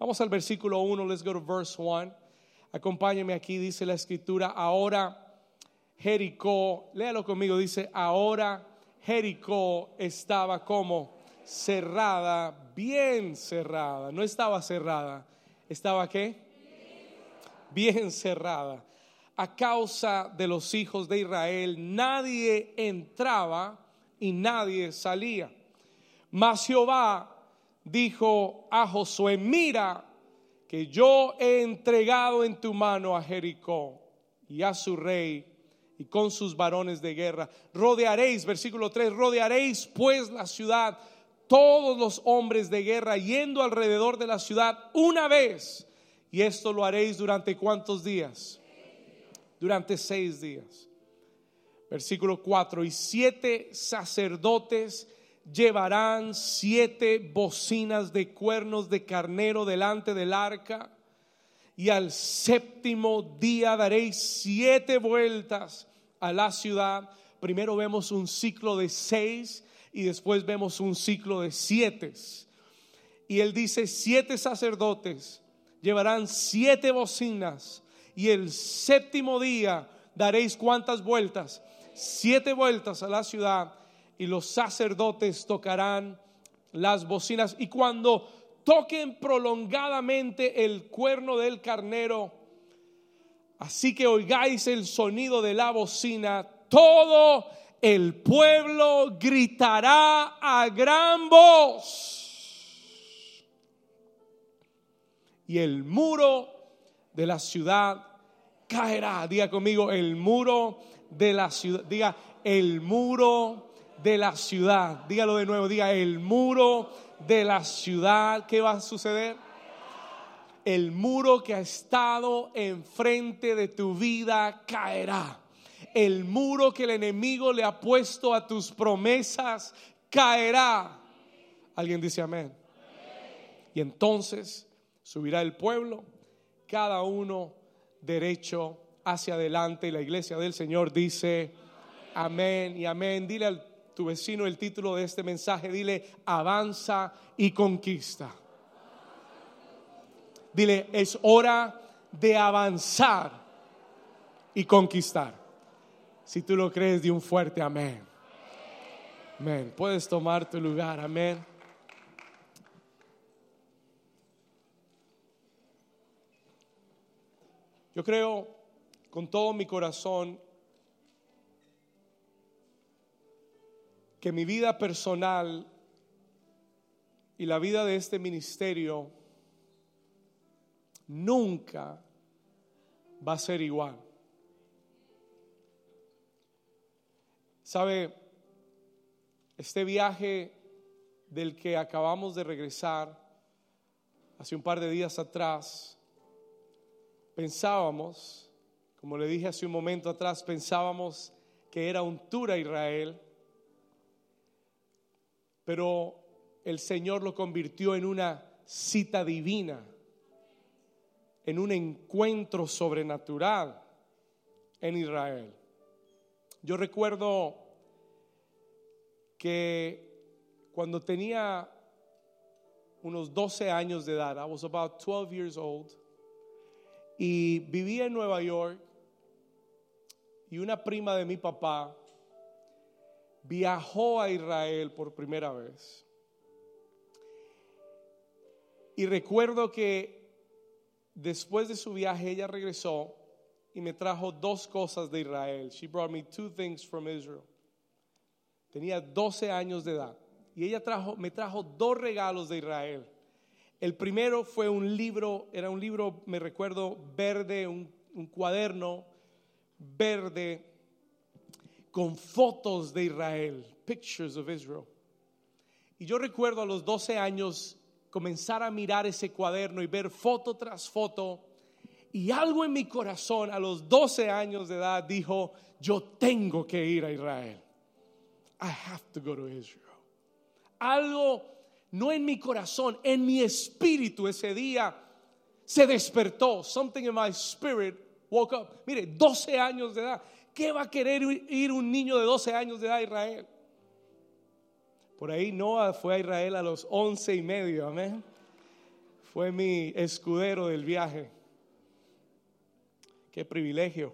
Vamos al versículo 1, let's go to verse 1. Acompáñeme aquí, dice la escritura, ahora Jericó, léalo conmigo, dice, ahora Jericó estaba como cerrada, bien cerrada, no estaba cerrada, estaba qué? Bien cerrada. A causa de los hijos de Israel, nadie entraba y nadie salía. Mas Jehová dijo a Josué, mira que yo he entregado en tu mano a Jericó y a su rey y con sus varones de guerra. Rodearéis, versículo 3, rodearéis pues la ciudad, todos los hombres de guerra yendo alrededor de la ciudad una vez. Y esto lo haréis durante cuántos días? Durante seis días. Versículo 4, y siete sacerdotes llevarán siete bocinas de cuernos de carnero delante del arca. Y al séptimo día daréis siete vueltas a la ciudad. Primero vemos un ciclo de seis y después vemos un ciclo de siete. Y él dice, siete sacerdotes llevarán siete bocinas y el séptimo día daréis cuántas vueltas? Siete vueltas a la ciudad y los sacerdotes tocarán las bocinas y cuando toquen prolongadamente el cuerno del carnero, así que oigáis el sonido de la bocina, todo el pueblo gritará a gran voz. Y el muro de la ciudad caerá. Diga conmigo, el muro de la ciudad. Diga, el muro de la ciudad. Dígalo de nuevo, diga el muro de la ciudad. ¿Qué va a suceder? El muro que ha estado enfrente de tu vida caerá. El muro que el enemigo le ha puesto a tus promesas caerá. Alguien dice amén. Y entonces subirá el pueblo, cada uno derecho hacia adelante. Y la iglesia del Señor dice amén y amén. Dile al tu vecino el título de este mensaje, dile, avanza y conquista. Dile, es hora de avanzar y conquistar. Si tú lo crees, de un fuerte amén. Amén. Puedes tomar tu lugar, amén. Yo creo con todo mi corazón que mi vida personal y la vida de este ministerio nunca va a ser igual. ¿Sabe? Este viaje del que acabamos de regresar hace un par de días atrás, pensábamos, como le dije hace un momento atrás, pensábamos que era un tour a Israel pero el Señor lo convirtió en una cita divina, en un encuentro sobrenatural en Israel. Yo recuerdo que cuando tenía unos 12 años de edad, I was about 12 years old, y vivía en Nueva York, y una prima de mi papá viajó a Israel por primera vez. Y recuerdo que después de su viaje ella regresó y me trajo dos cosas de Israel. She brought me two things from Israel. Tenía 12 años de edad y ella trajo, me trajo dos regalos de Israel. El primero fue un libro, era un libro, me recuerdo, verde, un, un cuaderno verde con fotos de Israel, pictures of Israel. Y yo recuerdo a los 12 años comenzar a mirar ese cuaderno y ver foto tras foto. Y algo en mi corazón a los 12 años de edad dijo, yo tengo que ir a Israel. I have to go to Israel. Algo, no en mi corazón, en mi espíritu ese día se despertó. Something in my spirit woke up. Mire, 12 años de edad. ¿Qué va a querer ir un niño de 12 años de edad a Israel? Por ahí Noah fue a Israel a los 11 y medio, amén. Fue mi escudero del viaje. Qué privilegio.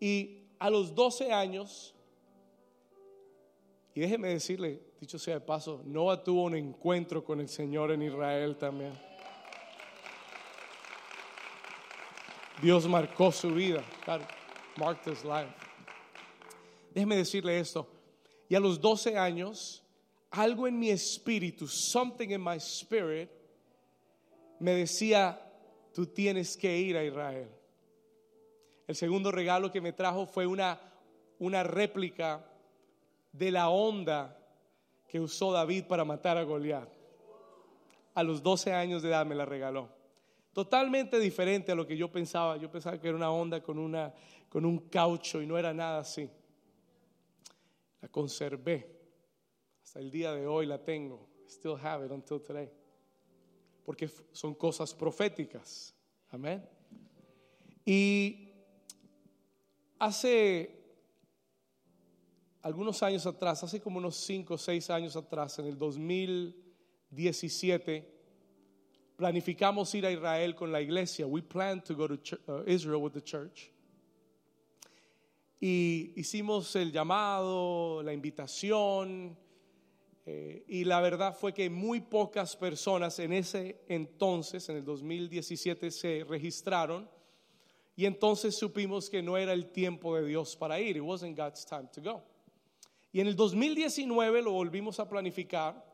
Y a los 12 años, y déjeme decirle, dicho sea de paso, Noah tuvo un encuentro con el Señor en Israel también. Dios marcó su vida. God marked his life. Déjeme decirle esto. Y a los 12 años, algo en mi espíritu, something in my spirit, me decía, tú tienes que ir a Israel. El segundo regalo que me trajo fue una, una réplica de la onda que usó David para matar a Goliat. A los 12 años de edad me la regaló. Totalmente diferente a lo que yo pensaba. Yo pensaba que era una onda con, una, con un caucho y no era nada así. La conservé. Hasta el día de hoy la tengo. Still have it until today. Porque son cosas proféticas. Amén. Y hace algunos años atrás, hace como unos 5 o 6 años atrás, en el 2017, planificamos ir a Israel con la iglesia. We planned to go to uh, Israel with the church. Y hicimos el llamado, la invitación, eh, y la verdad fue que muy pocas personas en ese entonces, en el 2017, se registraron. Y entonces supimos que no era el tiempo de Dios para ir. It wasn't God's time to go. Y en el 2019 lo volvimos a planificar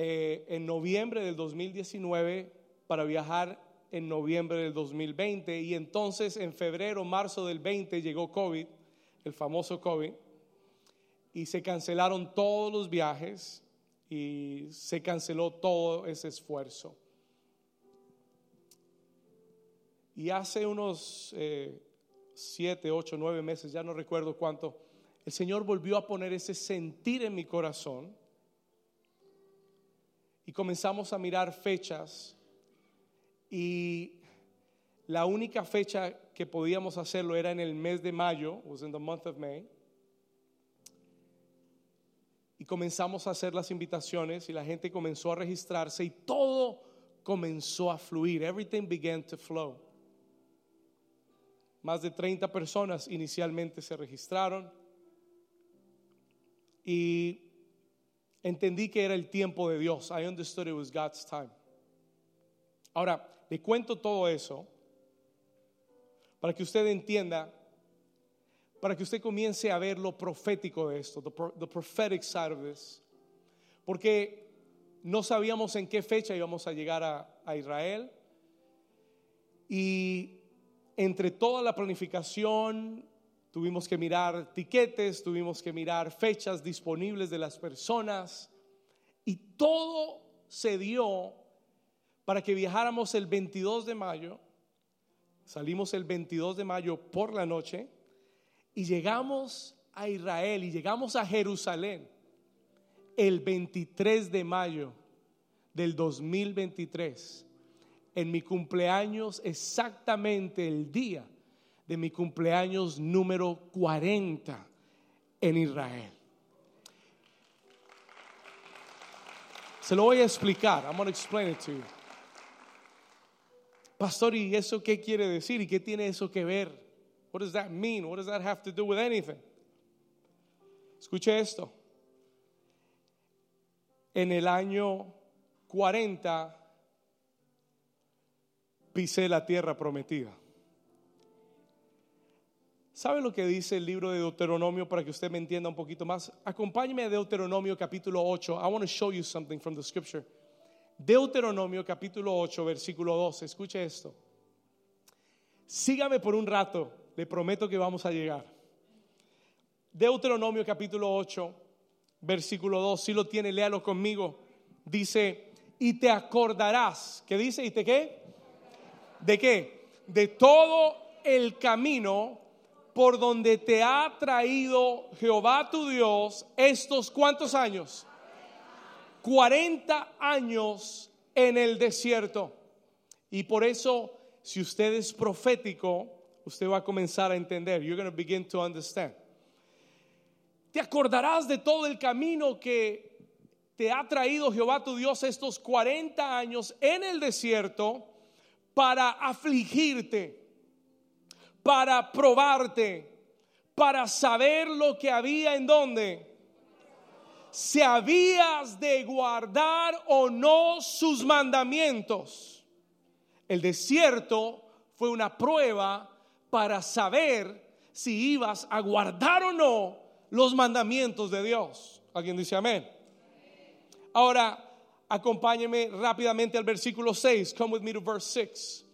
eh, en noviembre del 2019 para viajar en noviembre del 2020 y entonces en febrero, marzo del 20 llegó COVID, el famoso COVID, y se cancelaron todos los viajes y se canceló todo ese esfuerzo. Y hace unos eh, siete, ocho, nueve meses, ya no recuerdo cuánto, el Señor volvió a poner ese sentir en mi corazón y comenzamos a mirar fechas y la única fecha que podíamos hacerlo era en el mes de mayo, was in the month of May. Y comenzamos a hacer las invitaciones y la gente comenzó a registrarse y todo comenzó a fluir. Everything began to flow. Más de 30 personas inicialmente se registraron y entendí que era el tiempo de Dios. I understood it was God's time. Ahora, le cuento todo eso para que usted entienda, para que usted comience a ver lo profético de esto, the, prophetic side of this. Porque no sabíamos en qué fecha íbamos a llegar a, a Israel. Y entre toda la planificación, tuvimos que mirar tiquetes, tuvimos que mirar fechas disponibles de las personas y todo se dio para que viajáramos el 22 de mayo. Salimos el 22 de mayo por la noche y llegamos a Israel y llegamos a Jerusalén el 23 de mayo del 2023, en mi cumpleaños exactamente el día de mi cumpleaños número 40 en Israel. Se lo voy a explicar. I'm going to explain it to you. Pastor, ¿y eso qué quiere decir? ¿Y qué tiene eso que ver? What does that mean? What does that have to do with anything? Escuche esto. En el año 40 pisé la tierra prometida. ¿Sabe lo que dice el libro de Deuteronomio para que usted me entienda un poquito más? Acompáñeme a Deuteronomio capítulo 8. I want to show you something from the scripture. Deuteronomio capítulo 8, versículo 2. Escuche esto. Sígame por un rato, le prometo que vamos a llegar. Deuteronomio capítulo 8, versículo 2. Si lo tiene, léalo conmigo. Dice, y te acordarás. ¿Qué dice? ¿Y te qué? ¿De qué? De todo el camino por donde te ha traído Jehová tu Dios estos cuantos años. 40 años en el desierto. Y por eso, si usted es profético, usted va a comenzar a entender. You're going to begin to understand. Te acordarás de todo el camino que te ha traído Jehová tu Dios estos 40 años en el desierto para afligirte, para probarte, para saber lo que había en donde. Si habías de guardar o no sus mandamientos. El desierto fue una prueba para saber si ibas a guardar o no los mandamientos de Dios. ¿Alguien dice amén? Ahora, acompáñeme rápidamente al versículo 6. Come with me to verse 6.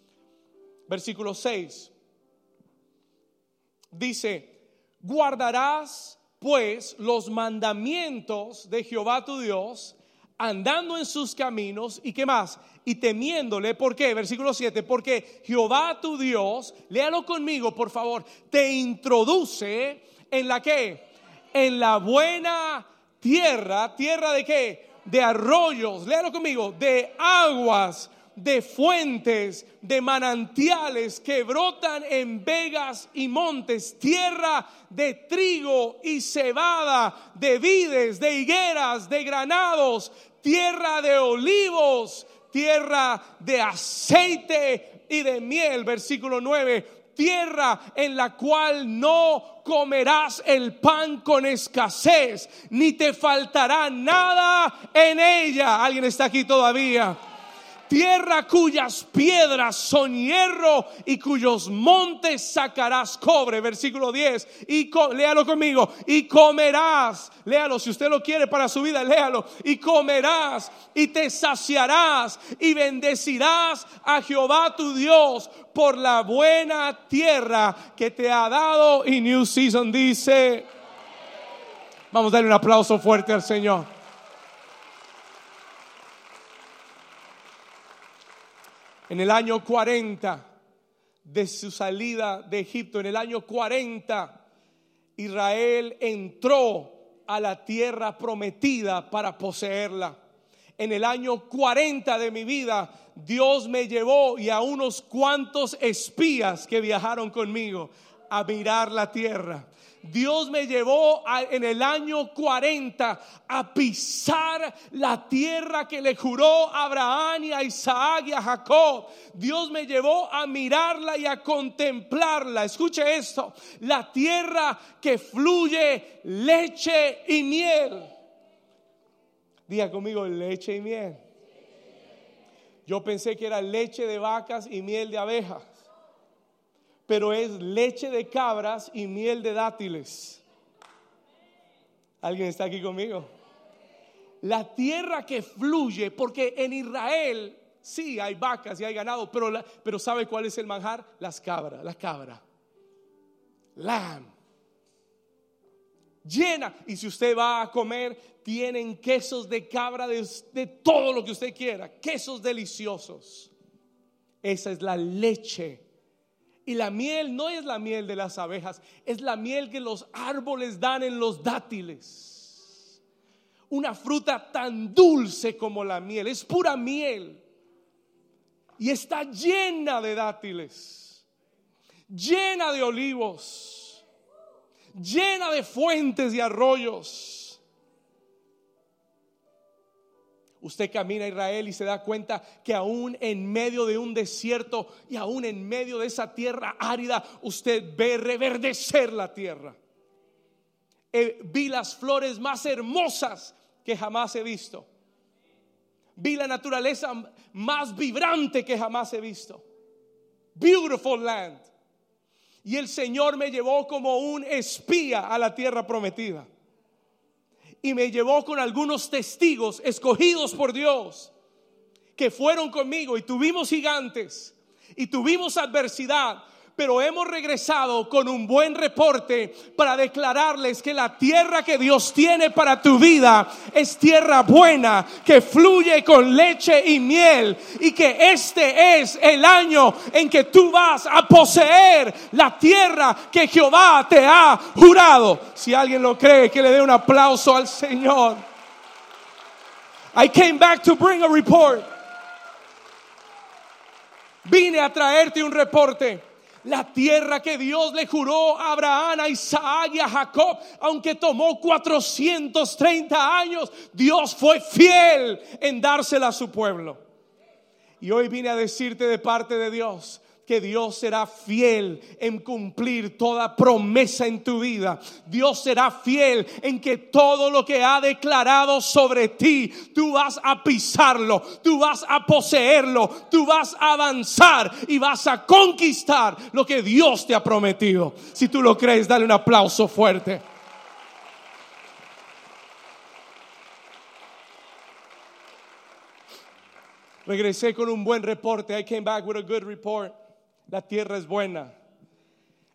Versículo 6. Dice, guardarás pues los mandamientos de Jehová tu Dios, andando en sus caminos y qué más, y temiéndole, ¿por qué? Versículo 7, porque Jehová tu Dios, léalo conmigo por favor, te introduce en la que, en la buena tierra, tierra de qué? De arroyos, léalo conmigo, de aguas de fuentes, de manantiales que brotan en vegas y montes, tierra de trigo y cebada, de vides, de higueras, de granados, tierra de olivos, tierra de aceite y de miel. Versículo 9 tierra en la cual no comerás el pan con escasez, ni te faltará nada en ella. ¿Alguien está aquí todavía? Tierra cuyas piedras son hierro y cuyos montes sacarás cobre. Versículo 10. Y léalo conmigo. Y comerás. Léalo si usted lo quiere para su vida. Léalo. Y comerás y te saciarás y bendecirás a Jehová tu Dios por la buena tierra que te ha dado. Y New Season dice. Vamos a darle un aplauso fuerte al Señor. En el año 40 de su salida de Egipto, en el año 40, Israel entró a la tierra prometida para poseerla. En el año 40 de mi vida, Dios me llevó y a unos cuantos espías que viajaron conmigo a mirar la tierra. Dios me llevó en el año 40 a pisar la tierra que le juró a Abraham y a Isaac y a Jacob. Dios me llevó a mirarla y a contemplarla. Escuche esto, la tierra que fluye leche y miel. Diga conmigo, leche y miel. Yo pensé que era leche de vacas y miel de abejas pero es leche de cabras y miel de dátiles. ¿Alguien está aquí conmigo? La tierra que fluye, porque en Israel sí hay vacas y hay ganado, pero, pero ¿sabe cuál es el manjar? Las cabras, la cabra. Lamb. Llena. Y si usted va a comer, tienen quesos de cabra de, de todo lo que usted quiera. Quesos deliciosos. Esa es la leche y la miel no es la miel de las abejas, es la miel que los árboles dan en los dátiles. Una fruta tan dulce como la miel, es pura miel. Y está llena de dátiles, llena de olivos, llena de fuentes y arroyos Usted camina a Israel y se da cuenta que aún en medio de un desierto y aún en medio de esa tierra árida, usted ve reverdecer la tierra. Eh, vi las flores más hermosas que jamás he visto. Vi la naturaleza más vibrante que jamás he visto. Beautiful land. Y el Señor me llevó como un espía a la tierra prometida y me llevó con algunos testigos escogidos por Dios que fueron conmigo. Y tuvimos gigantes y tuvimos adversidad, pero hemos regresado con un buen reporte para declararles que la tierra que Dios tiene para tu vida es tierra buena, que fluye con leche y miel y que este es el año en que tú vas a poseer la tierra que Jehová te ha jurado. Si alguien lo cree, que le dé un aplauso al Señor. I came back to bring a report. Vine a traerte un reporte La tierra que Dios le juró a Abraham, a Isaac y a Jacob, aunque tomó 430 años, Dios fue fiel en dársela a su pueblo. Y hoy vine a decirte de parte de Dios, que Dios será fiel en cumplir toda promesa en tu vida. Dios será fiel en que todo lo que ha declarado sobre ti, tú vas a pisarlo, tú vas a poseerlo, tú vas a avanzar y vas a conquistar lo que Dios te ha prometido. Si tú lo crees, dale un aplauso fuerte. Regresé con un buen reporte. I came back with a good report. La tierra es buena.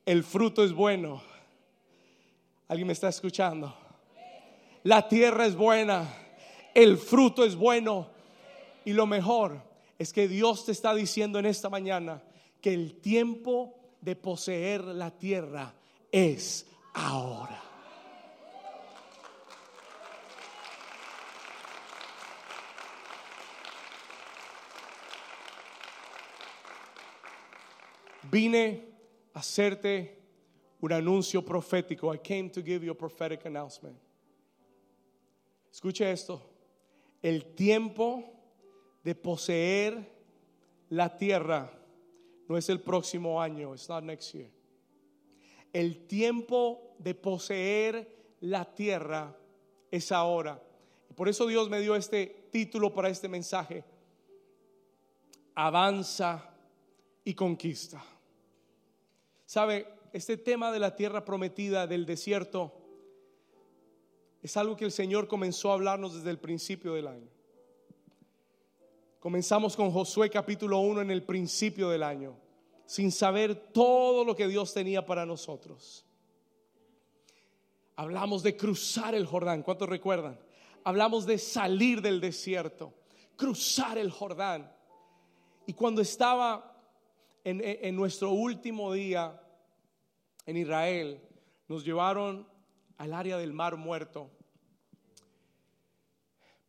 El fruto es bueno. ¿Alguien me está escuchando? La tierra es buena. El fruto es bueno. Y lo mejor es que Dios te está diciendo en esta mañana que el tiempo de poseer la tierra es ahora. Vine a hacerte un anuncio profético. I came to give you a prophetic announcement. Escuche esto. El tiempo de poseer la tierra no es el próximo año, it's not next year. El tiempo de poseer la tierra es ahora. Por eso Dios me dio este título para este mensaje. Avanza y conquista. Sabe, este tema de la tierra prometida, del desierto, es algo que el Señor comenzó a hablarnos desde el principio del año. Comenzamos con Josué capítulo 1 en el principio del año, sin saber todo lo que Dios tenía para nosotros. Hablamos de cruzar el Jordán, ¿cuántos recuerdan? Hablamos de salir del desierto, cruzar el Jordán. Y cuando estaba en, nuestro último día en Israel, nos llevaron al área del mar muerto.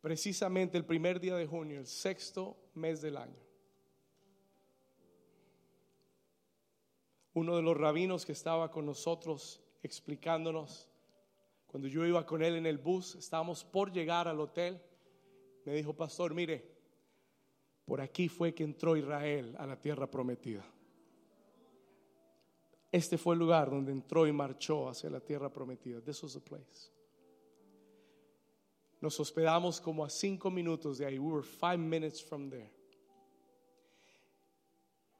Precisamente el primer día de junio, el sexto mes del año. Uno de los rabinos que estaba con nosotros explicándonos, cuando yo iba con él en el bus, estábamos por llegar al hotel, me dijo, pastor, mire, por aquí fue que entró Israel a la tierra prometida. Este fue el lugar donde entró y marchó hacia la tierra prometida. This was the place. Nos hospedamos como a cinco minutos de ahí. We were five minutes from there.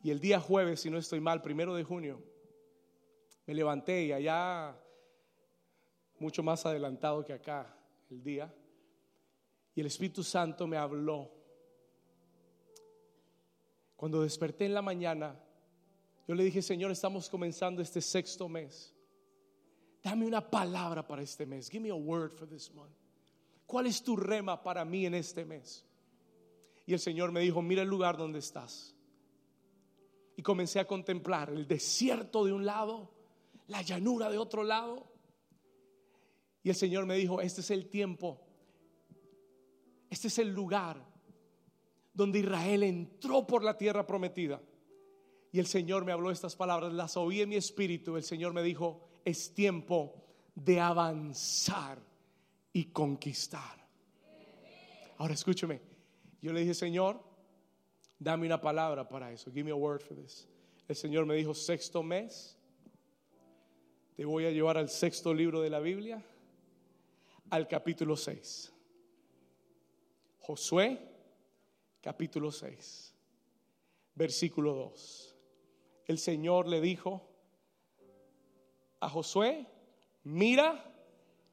Y el día jueves, si no estoy mal, primero de junio, me levanté y allá, mucho más adelantado que acá, el día, y el Espíritu Santo me habló cuando desperté en la mañana, yo le dije, Señor, estamos comenzando este sexto mes. Dame una palabra para este mes. Give me a word for this month. ¿Cuál es tu rema para mí en este mes? Y el Señor me dijo, mira el lugar donde estás. Y comencé a contemplar el desierto de un lado, la llanura de otro lado. Y el Señor me dijo, este es el tiempo, este es el lugar donde Israel entró por la tierra prometida. Y el Señor me habló estas palabras, las oí en mi espíritu. El Señor me dijo, es tiempo de avanzar y conquistar. Ahora escúcheme. Yo le dije, Señor, dame una palabra para eso. Give me a word for this. El Señor me dijo, sexto mes, te voy a llevar al sexto libro de la Biblia, al capítulo 6. Josué capítulo 6, versículo 2. El Señor le dijo a Josué, mira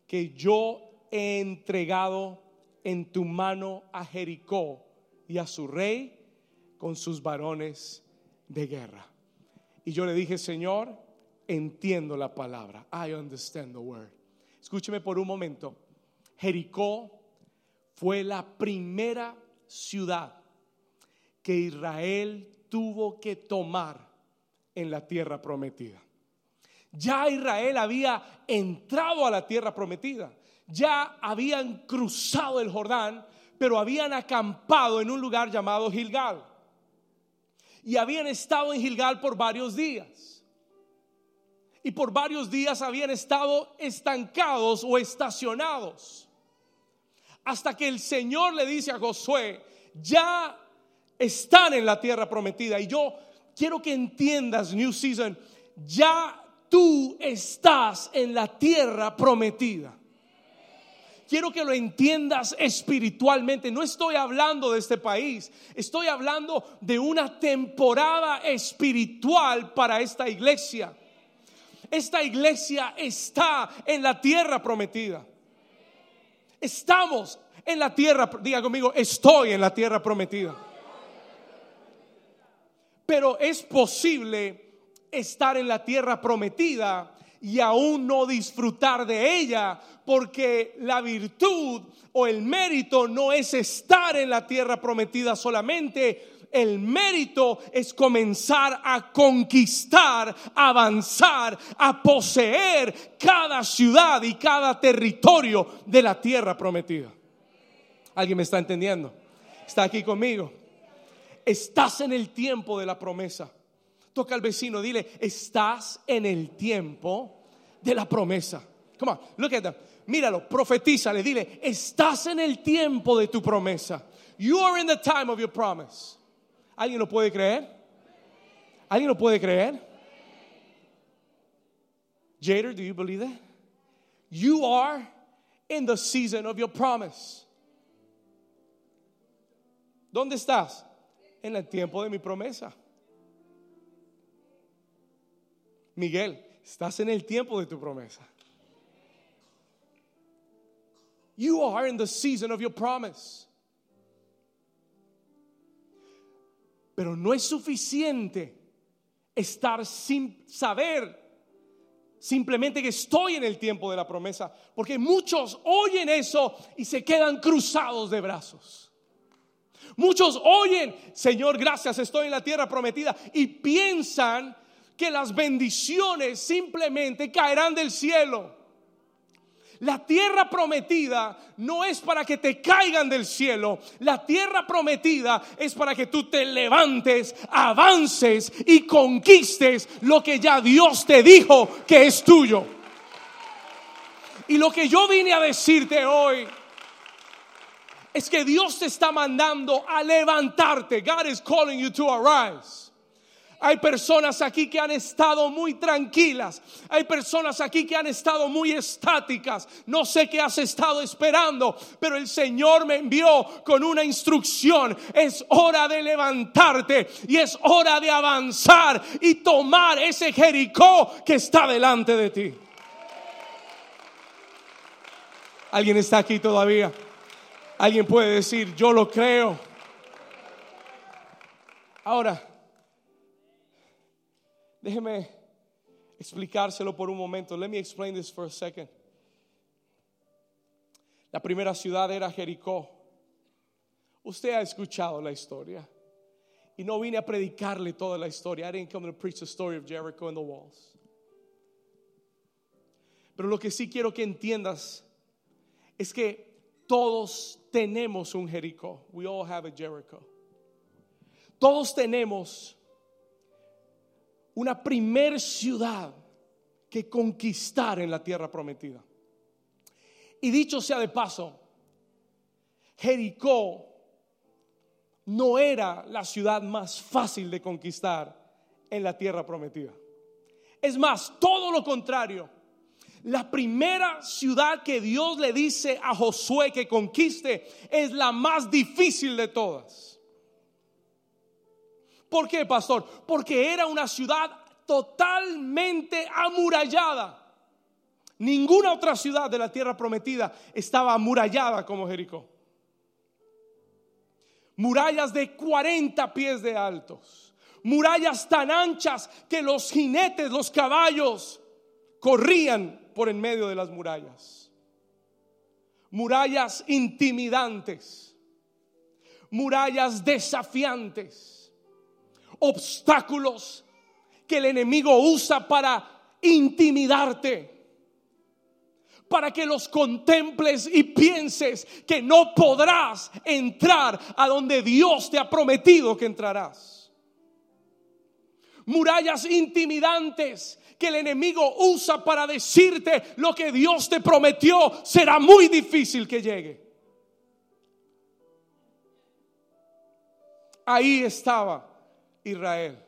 que yo he entregado en tu mano a Jericó y a su rey con sus varones de guerra. Y yo le dije, Señor, entiendo la palabra. I understand the word. Escúcheme por un momento. Jericó fue la primera ciudad que Israel tuvo que tomar en la tierra prometida. Ya Israel había entrado a la tierra prometida, ya habían cruzado el Jordán, pero habían acampado en un lugar llamado Gilgal. Y habían estado en Gilgal por varios días. y por varios días habían estado estancados o estacionados. Hasta que el Señor le dice a Josué, ya están en la tierra prometida. Y yo quiero que entiendas, New Season, ya tú estás en la tierra prometida. Quiero que lo entiendas espiritualmente. No estoy hablando de este país, estoy hablando de una temporada espiritual para esta iglesia. Esta iglesia está en la tierra prometida. Estamos en la tierra, diga conmigo, estoy en la tierra prometida. Pero es posible estar en la tierra prometida y aún no disfrutar de ella, porque la virtud o el mérito no es estar en la tierra prometida solamente, el mérito es comenzar a conquistar, avanzar, a poseer cada ciudad y cada territorio de la tierra prometida. ¿Alguien me está entendiendo? ¿Está aquí conmigo? Estás en el tiempo de la promesa. Toca al vecino, dile, estás en el tiempo de la promesa. Come on, look at that. Míralo, profetízale, dile, estás en el tiempo de tu promesa. You are in the time of your promise. ¿Alguien lo puede creer? ¿Alguien lo puede creer? Jader, do you believe that? You are in the season of your promise. ¿Dónde estás? En el tiempo de mi promesa. Miguel, estás en el tiempo de tu promesa. You are in the season of your promise. Pero no es suficiente estar sin saber simplemente que estoy en el tiempo de la promesa, porque muchos oyen eso y se quedan cruzados de brazos. Muchos oyen, Señor, gracias, estoy en la tierra prometida y piensan que las bendiciones simplemente caerán del cielo. La tierra prometida no es para que te caigan del cielo. La tierra prometida es para que tú te levantes, avances y conquistes lo que ya Dios te dijo que es tuyo. Y lo que yo vine a decirte hoy es que Dios te está mandando a levantarte. God is calling you to arise. Hay personas aquí que han estado muy tranquilas. Hay personas aquí que han estado muy estáticas. No sé qué has estado esperando, pero el Señor me envió con una instrucción. Es hora de levantarte y es hora de avanzar y tomar ese Jericó que está delante de ti. ¿Alguien está aquí todavía? Alguien puede decir, yo lo creo. Ahora, déjeme explicárselo por un momento. Let me explain this for a second. La primera ciudad era Jericó. Usted ha escuchado la historia. Y no vine a predicarle toda la historia. I didn't come to preach the story of Jericho and the walls. Pero lo que sí quiero que entiendas es que todos tenemos un Jericó. We all have a Jericho. Todos tenemos una primer ciudad que conquistar en la tierra prometida. Y dicho sea de paso, Jericó no era la ciudad más fácil de conquistar en la tierra prometida. Es más, todo lo contrario. La primera ciudad que Dios le dice a Josué que conquiste es la más difícil de todas. ¿Por qué, pastor? Porque era una ciudad totalmente amurallada. Ninguna otra ciudad de la tierra prometida estaba amurallada como Jericó. Murallas de 40 pies de altos. Murallas tan anchas que los jinetes, los caballos, corrían por en medio de las murallas. Murallas intimidantes, murallas desafiantes, obstáculos que el enemigo usa para intimidarte, para que los contemples y pienses que no podrás entrar a donde Dios te ha prometido que entrarás. Murallas intimidantes que el enemigo usa para decirte lo que Dios te prometió, será muy difícil que llegue. Ahí estaba Israel,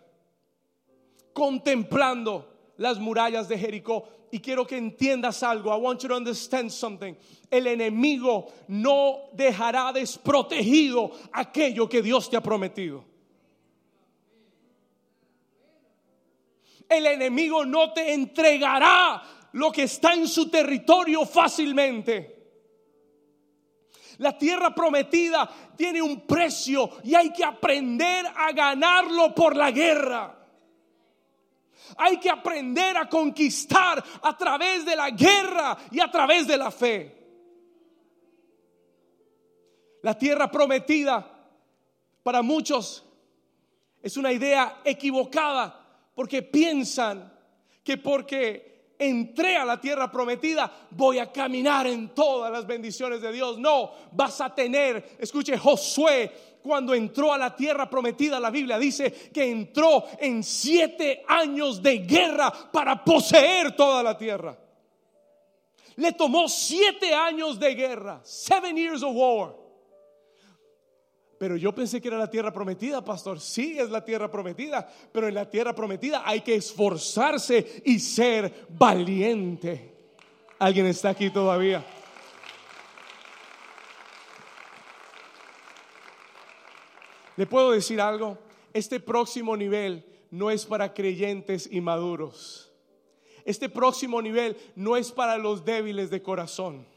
contemplando las murallas de Jericó. Y quiero que entiendas algo. I want you to understand something. El enemigo no dejará desprotegido aquello que Dios te ha prometido. El enemigo no te entregará lo que está en su territorio fácilmente. La tierra prometida tiene un precio y hay que aprender a ganarlo por la guerra. Hay que aprender a conquistar a través de la guerra y a través de la fe. La tierra prometida para muchos es una idea equivocada porque piensan que porque entré a la tierra prometida voy a caminar en todas las bendiciones de Dios. No, vas a tener, escuche, Josué cuando entró a la tierra prometida, la Biblia dice que entró en siete años de guerra para poseer toda la tierra. Le tomó siete años de guerra, seven years of war. Pero yo pensé que era la tierra prometida, pastor. Sí, es la tierra prometida, pero en la tierra prometida hay que esforzarse y ser valiente. ¿Alguien está aquí todavía? Le puedo decir algo, este próximo nivel no es para creyentes inmaduros. Este próximo nivel no es para los débiles de corazón.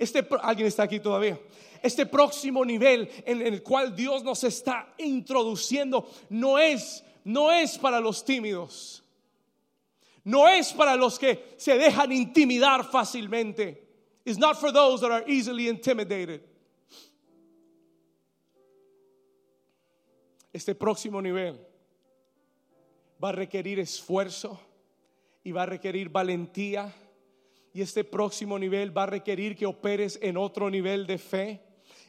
Este, ¿Alguien está aquí todavía? Este próximo nivel en el cual Dios nos está introduciendo no es, no es para los tímidos. No es para los que se dejan intimidar fácilmente. It's not for those that are easily intimidated. Este próximo nivel va a requerir esfuerzo y va a requerir valentía y este próximo nivel va a requerir que operes en otro nivel de fe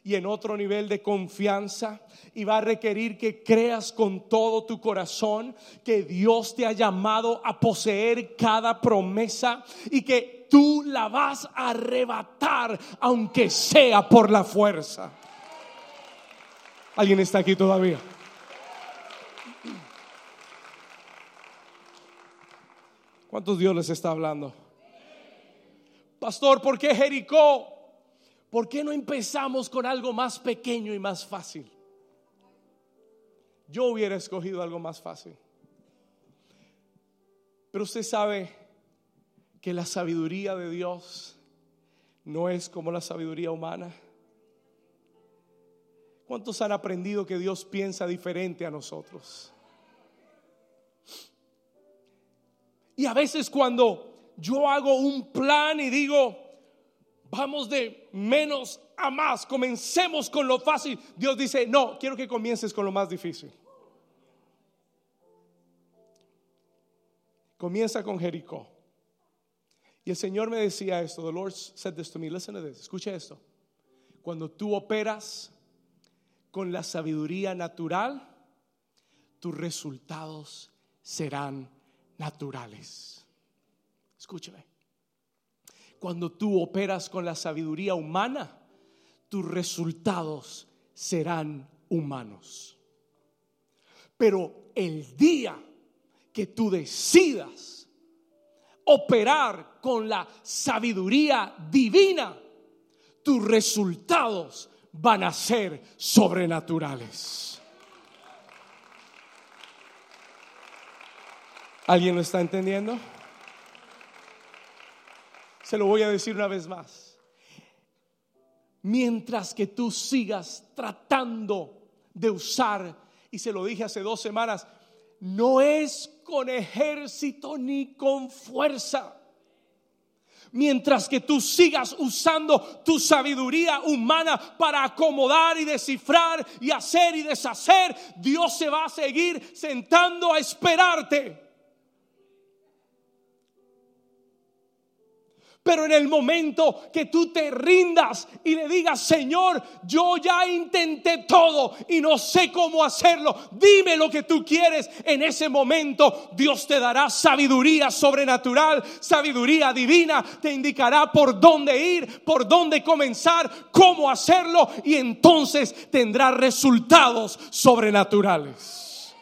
y en otro nivel de confianza y va a requerir que creas con todo tu corazón que Dios te ha llamado a poseer cada promesa y que tú la vas a arrebatar aunque sea por la fuerza. ¿Alguien está aquí todavía? ¿Cuántos Dios les está hablando? Pastor, ¿por qué Jericó? ¿Por qué no empezamos con algo más pequeño y más fácil? Yo hubiera escogido algo más fácil. Pero usted sabe que la sabiduría de Dios no es como la sabiduría humana. ¿Cuántos han aprendido que Dios piensa diferente a nosotros? Y a veces cuando yo hago un plan y digo, vamos de menos a más, comencemos con lo fácil. Dios dice, no, quiero que comiences con lo más difícil. Comienza con Jericó. Y el Señor me decía esto, the Lord said this to me, listen to this, escucha esto. Cuando tú operas con la sabiduría natural, tus resultados serán naturales. Escúcheme. Cuando tú operas con la sabiduría humana, tus resultados serán humanos. Pero el día que tú decidas operar con la sabiduría divina, tus resultados van a ser sobrenaturales. ¿Alguien lo está entendiendo? Se lo voy a decir una vez más. Mientras que tú sigas tratando de usar, y se lo dije hace dos semanas, no es con ejército ni con fuerza. Mientras que tú sigas usando tu sabiduría humana para acomodar y descifrar y hacer y deshacer, Dios se va a seguir sentando a esperarte. Pero en el momento que tú te rindas y le digas, Señor, yo ya intenté todo y no sé cómo hacerlo, dime lo que tú quieres, en ese momento Dios te dará sabiduría sobrenatural, sabiduría divina, te indicará por dónde ir, por dónde comenzar, cómo hacerlo y entonces tendrá resultados sobrenaturales.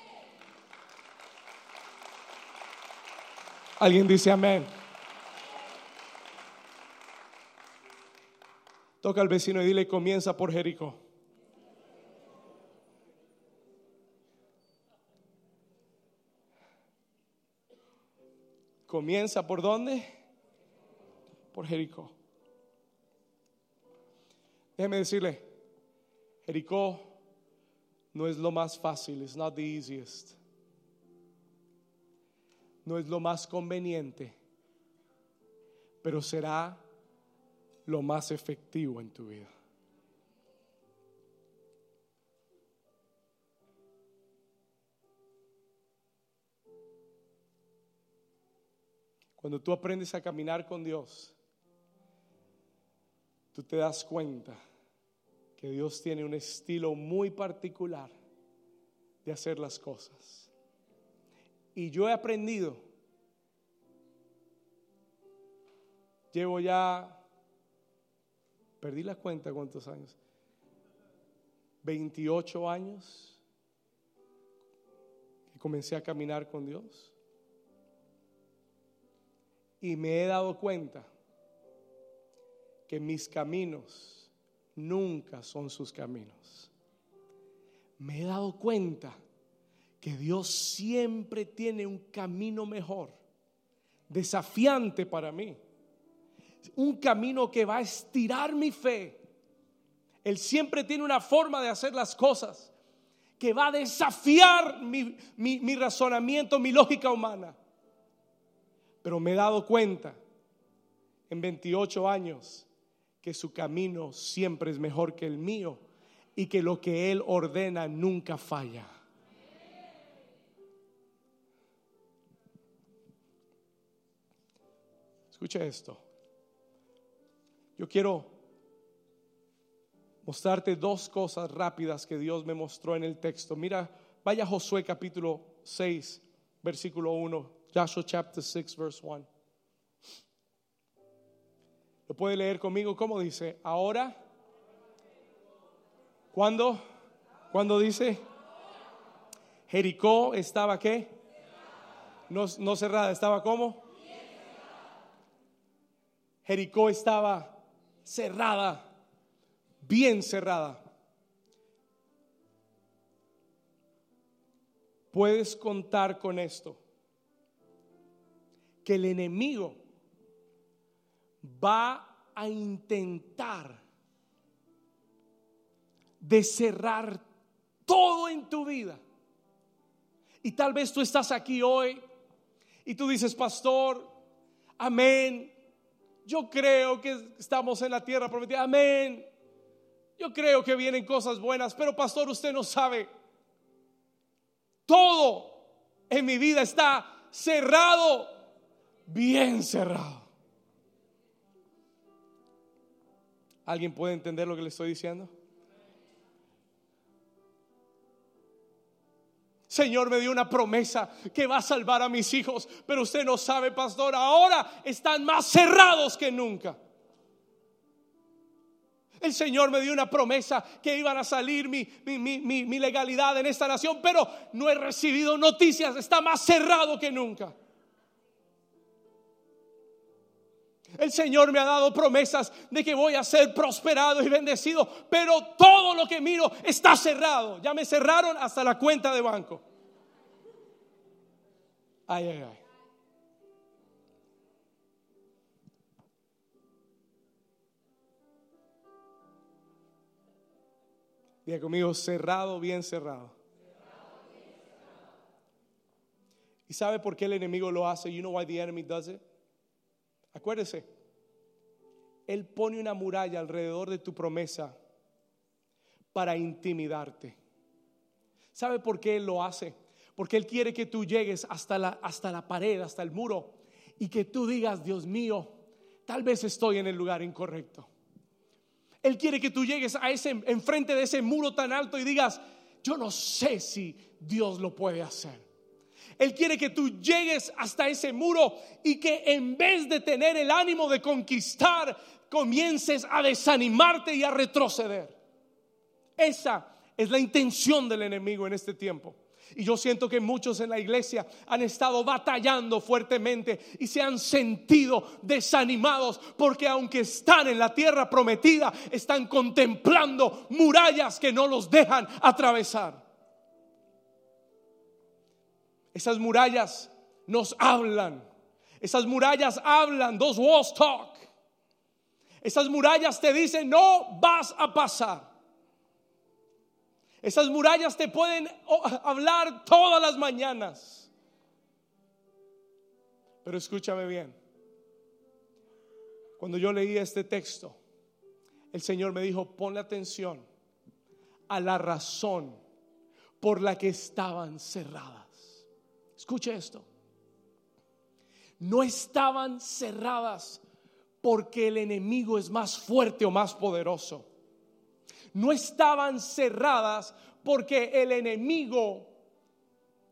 Alguien dice amén. Toca al vecino y dile, comienza por Jericó. Comienza por dónde? Por Jericó. Déjeme decirle, Jericó no es lo más fácil, it's not the easiest. No es lo más conveniente, pero será lo más efectivo en tu vida. Cuando tú aprendes a caminar con Dios, tú te das cuenta que Dios tiene un estilo muy particular de hacer las cosas. Y yo he aprendido, llevo ya Perdí la cuenta cuántos años. 28 años que comencé a caminar con Dios. Y me he dado cuenta que mis caminos nunca son sus caminos. Me he dado cuenta que Dios siempre tiene un camino mejor, desafiante para mí un camino que va a estirar mi fe. Él siempre tiene una forma de hacer las cosas que va a desafiar mi, razonamiento, mi lógica humana. Pero me he dado cuenta en 28 años que su camino siempre es mejor que el mío y que lo que Él ordena nunca falla. Escucha esto. Yo quiero mostrarte dos cosas rápidas que Dios me mostró en el texto. Mira, vaya Josué capítulo 6, versículo 1. Joshua chapter 6, verse 1. ¿Lo puede leer conmigo? ¿Cómo dice? Ahora. ¿Cuándo? ¿Cuándo dice? Jericó estaba qué? No, no cerrada, estaba cómo? Jericó estaba cerrada, bien cerrada. Puedes contar con esto, que el enemigo va a intentar de cerrar todo en tu vida. Y tal vez tú estás aquí hoy y tú dices, pastor, amén, yo creo que estamos en la tierra prometida. Amén. Yo creo que vienen cosas buenas, pero pastor, usted no sabe. Todo en mi vida está cerrado, bien cerrado. ¿Alguien puede entender lo que le estoy diciendo? Señor me dio una promesa que va a salvar a mis hijos, pero usted no sabe, pastor, ahora están más cerrados que nunca. El Señor me dio una promesa que iban a salir mi, legalidad en esta nación, pero no he recibido noticias, está más cerrado que nunca. El Señor me ha dado promesas de que voy a ser prosperado y bendecido, pero todo lo que miro está cerrado. Ya me cerraron hasta la cuenta de banco. Ay, ay, ay. Diga conmigo, cerrado, bien cerrado. ¿Y sabe por qué el enemigo lo hace? You know why the enemy does it? Acuérdese, Él pone una muralla alrededor de tu promesa para intimidarte. ¿Sabe por qué Él lo hace? Porque Él quiere que tú llegues hasta la, hasta la pared, hasta el muro, y que tú digas, Dios mío, tal vez estoy en el lugar incorrecto. Él quiere que tú llegues a ese enfrente de ese muro tan alto y digas, yo no sé si Dios lo puede hacer. Él quiere que tú llegues hasta ese muro y que en vez de tener el ánimo de conquistar, comiences a desanimarte y a retroceder. Esa es la intención del enemigo en este tiempo. Y yo siento que muchos en la iglesia han estado batallando fuertemente y se han sentido desanimados porque aunque están en la tierra prometida, están contemplando murallas que no los dejan atravesar. Esas murallas nos hablan. Esas murallas hablan, dos walls talk. Esas murallas te dicen, no vas a pasar. Esas murallas te pueden hablar todas las mañanas. Pero escúchame bien. Cuando yo leí este texto, el Señor me dijo, ponle atención a la razón por la que estaban cerradas. Escuche esto. No estaban cerradas porque el enemigo es más fuerte o más poderoso no estaban cerradas porque el enemigo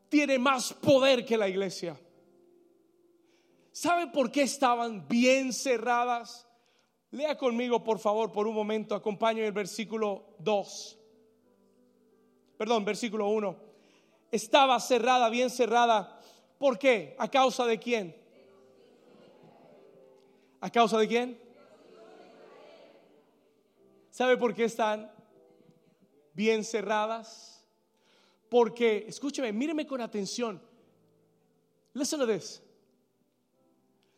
tiene más poder que la iglesia. ¿Sabe por qué estaban bien cerradas? Lea conmigo, por favor, por un momento, acompaño el versículo 2. Perdón, versículo 1. Estaba cerrada, bien cerrada. ¿Por qué? ¿A causa de quién? ¿A causa de quién? ¿Sabe por qué están bien cerradas? Porque, escúcheme, míreme con atención. Listen to this.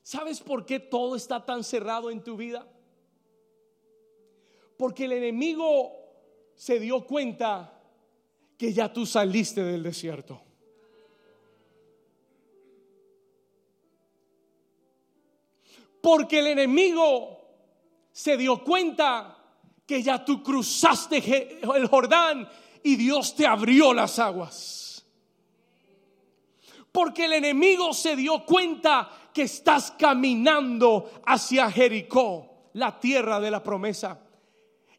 ¿Sabes por qué todo está tan cerrado en tu vida? Porque el enemigo se dio cuenta que ya tú saliste del desierto. Porque el enemigo se dio cuenta que ya tú cruzaste el Jordán y Dios te abrió las aguas. Porque el enemigo se dio cuenta que estás caminando hacia Jericó, la tierra de la promesa.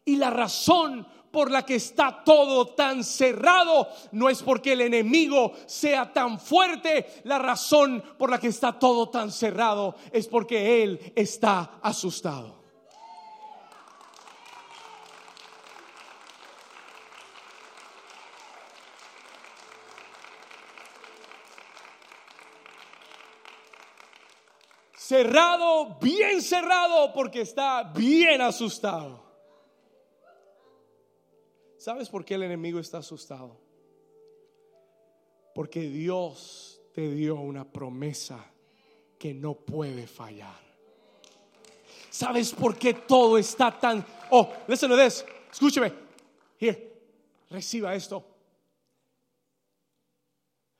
Y la razón por la que está todo tan cerrado no es porque el enemigo sea tan fuerte, la razón por la que está todo tan cerrado es porque él está asustado. cerrado, bien cerrado, porque está bien asustado. ¿Sabes por qué el enemigo está asustado? Porque Dios te dio una promesa que no puede fallar. ¿Sabes por qué todo está tan... Oh, listen to this. Escúcheme. Here, reciba esto.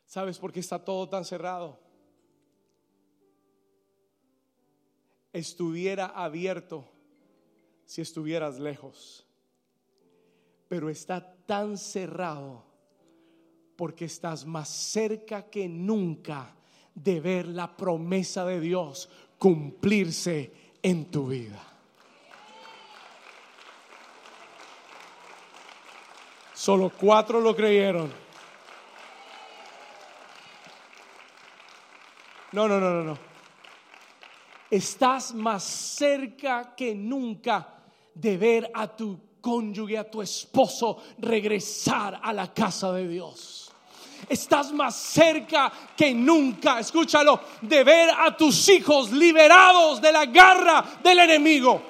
¿Sabes por qué está todo tan cerrado? estuviera abierto si estuvieras lejos. Pero está tan cerrado porque estás más cerca que nunca de ver la promesa de Dios cumplirse en tu vida. Solo cuatro lo creyeron. No, no, no, no, no estás más cerca que nunca de ver a tu cónyuge, a tu esposo regresar a la casa de Dios. Estás más cerca que nunca, escúchalo, de ver a tus hijos liberados de la garra del enemigo.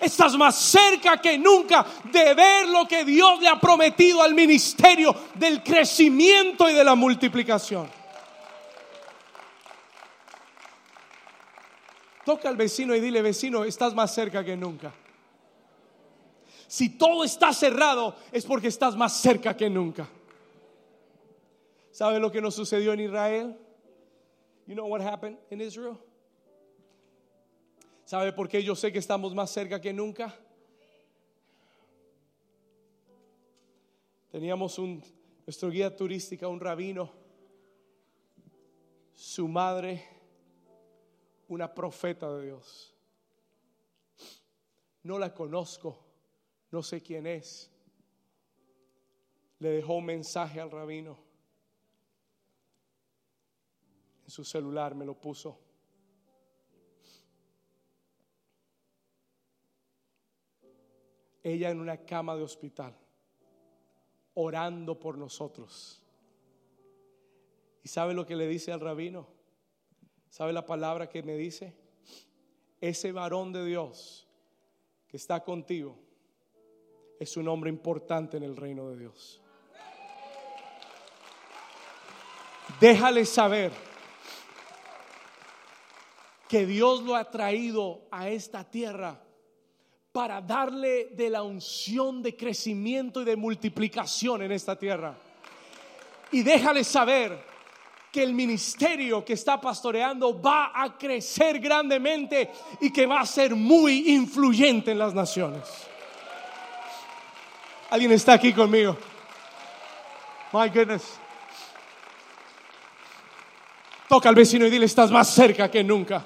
Estás más cerca que nunca de ver lo que Dios le ha prometido al ministerio del crecimiento y de la multiplicación. Toca al vecino y dile, vecino, estás más cerca que nunca. Si todo está cerrado es porque estás más cerca que nunca. ¿Sabe lo que nos sucedió en Israel? You know what happened in Israel? ¿Sabe por qué yo sé que estamos más cerca que nunca? Teníamos un nuestro guía turística, un rabino, su madre una profeta de Dios. No la conozco, no sé quién es. Le dejó un mensaje al rabino. En su celular me lo puso. Ella en una cama de hospital, orando por nosotros. ¿Y sabe lo que le dice al rabino? ¿Sabe la palabra que me dice? Ese varón de Dios que está contigo es un hombre importante en el reino de Dios. Déjale saber que Dios lo ha traído a esta tierra para darle de la unción de crecimiento y de multiplicación en esta tierra. Y déjale saber que el ministerio que está pastoreando va a crecer grandemente y que va a ser muy influyente en las naciones. ¿Alguien está aquí conmigo? My goodness. Toca al vecino y dile, estás más cerca que nunca.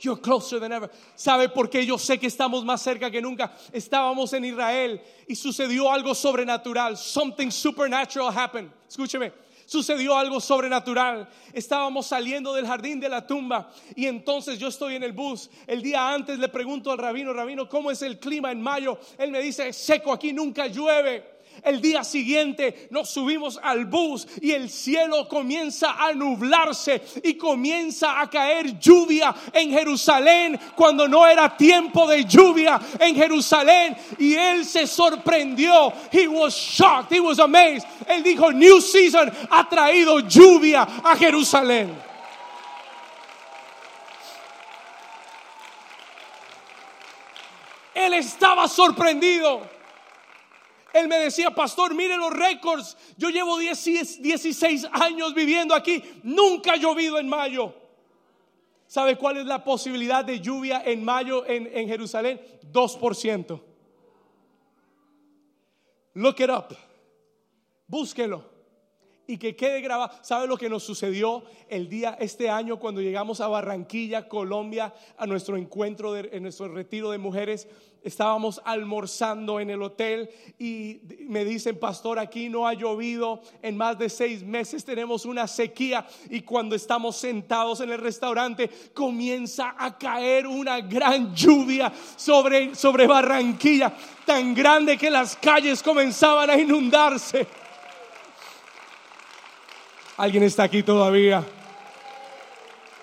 You're closer than ever. ¿Sabe por qué yo sé que estamos más cerca que nunca? Estábamos en Israel y sucedió algo sobrenatural. Something supernatural happened. Escúcheme sucedió algo sobrenatural. Estábamos saliendo del jardín de la tumba y entonces yo estoy en el bus. El día antes le pregunto al rabino, rabino, ¿cómo es el clima en mayo? Él me dice, seco, aquí nunca llueve. El día siguiente nos subimos al bus y el cielo comienza a nublarse y comienza a caer lluvia en Jerusalén cuando no era tiempo de lluvia en Jerusalén. Y él se sorprendió. He was shocked. He was amazed. Él dijo, New Season ha traído lluvia a Jerusalén. Él estaba sorprendido. Él me decía, pastor, mire los récords. Yo llevo 16 años viviendo aquí. Nunca ha llovido en mayo. ¿Sabe cuál es la posibilidad de lluvia en mayo en, en Jerusalén? 2%. Look it up. Búsquelo y que quede grabado. ¿Sabe lo que nos sucedió el día este año cuando llegamos a Barranquilla, Colombia, a nuestro encuentro, en nuestro retiro de mujeres? Estábamos almorzando en el hotel y me dicen, pastor, aquí no ha llovido en más de seis meses, tenemos una sequía y cuando estamos sentados en el restaurante comienza a caer una gran lluvia sobre, sobre Barranquilla, tan grande que las calles comenzaban a inundarse. ¿Alguien está aquí todavía?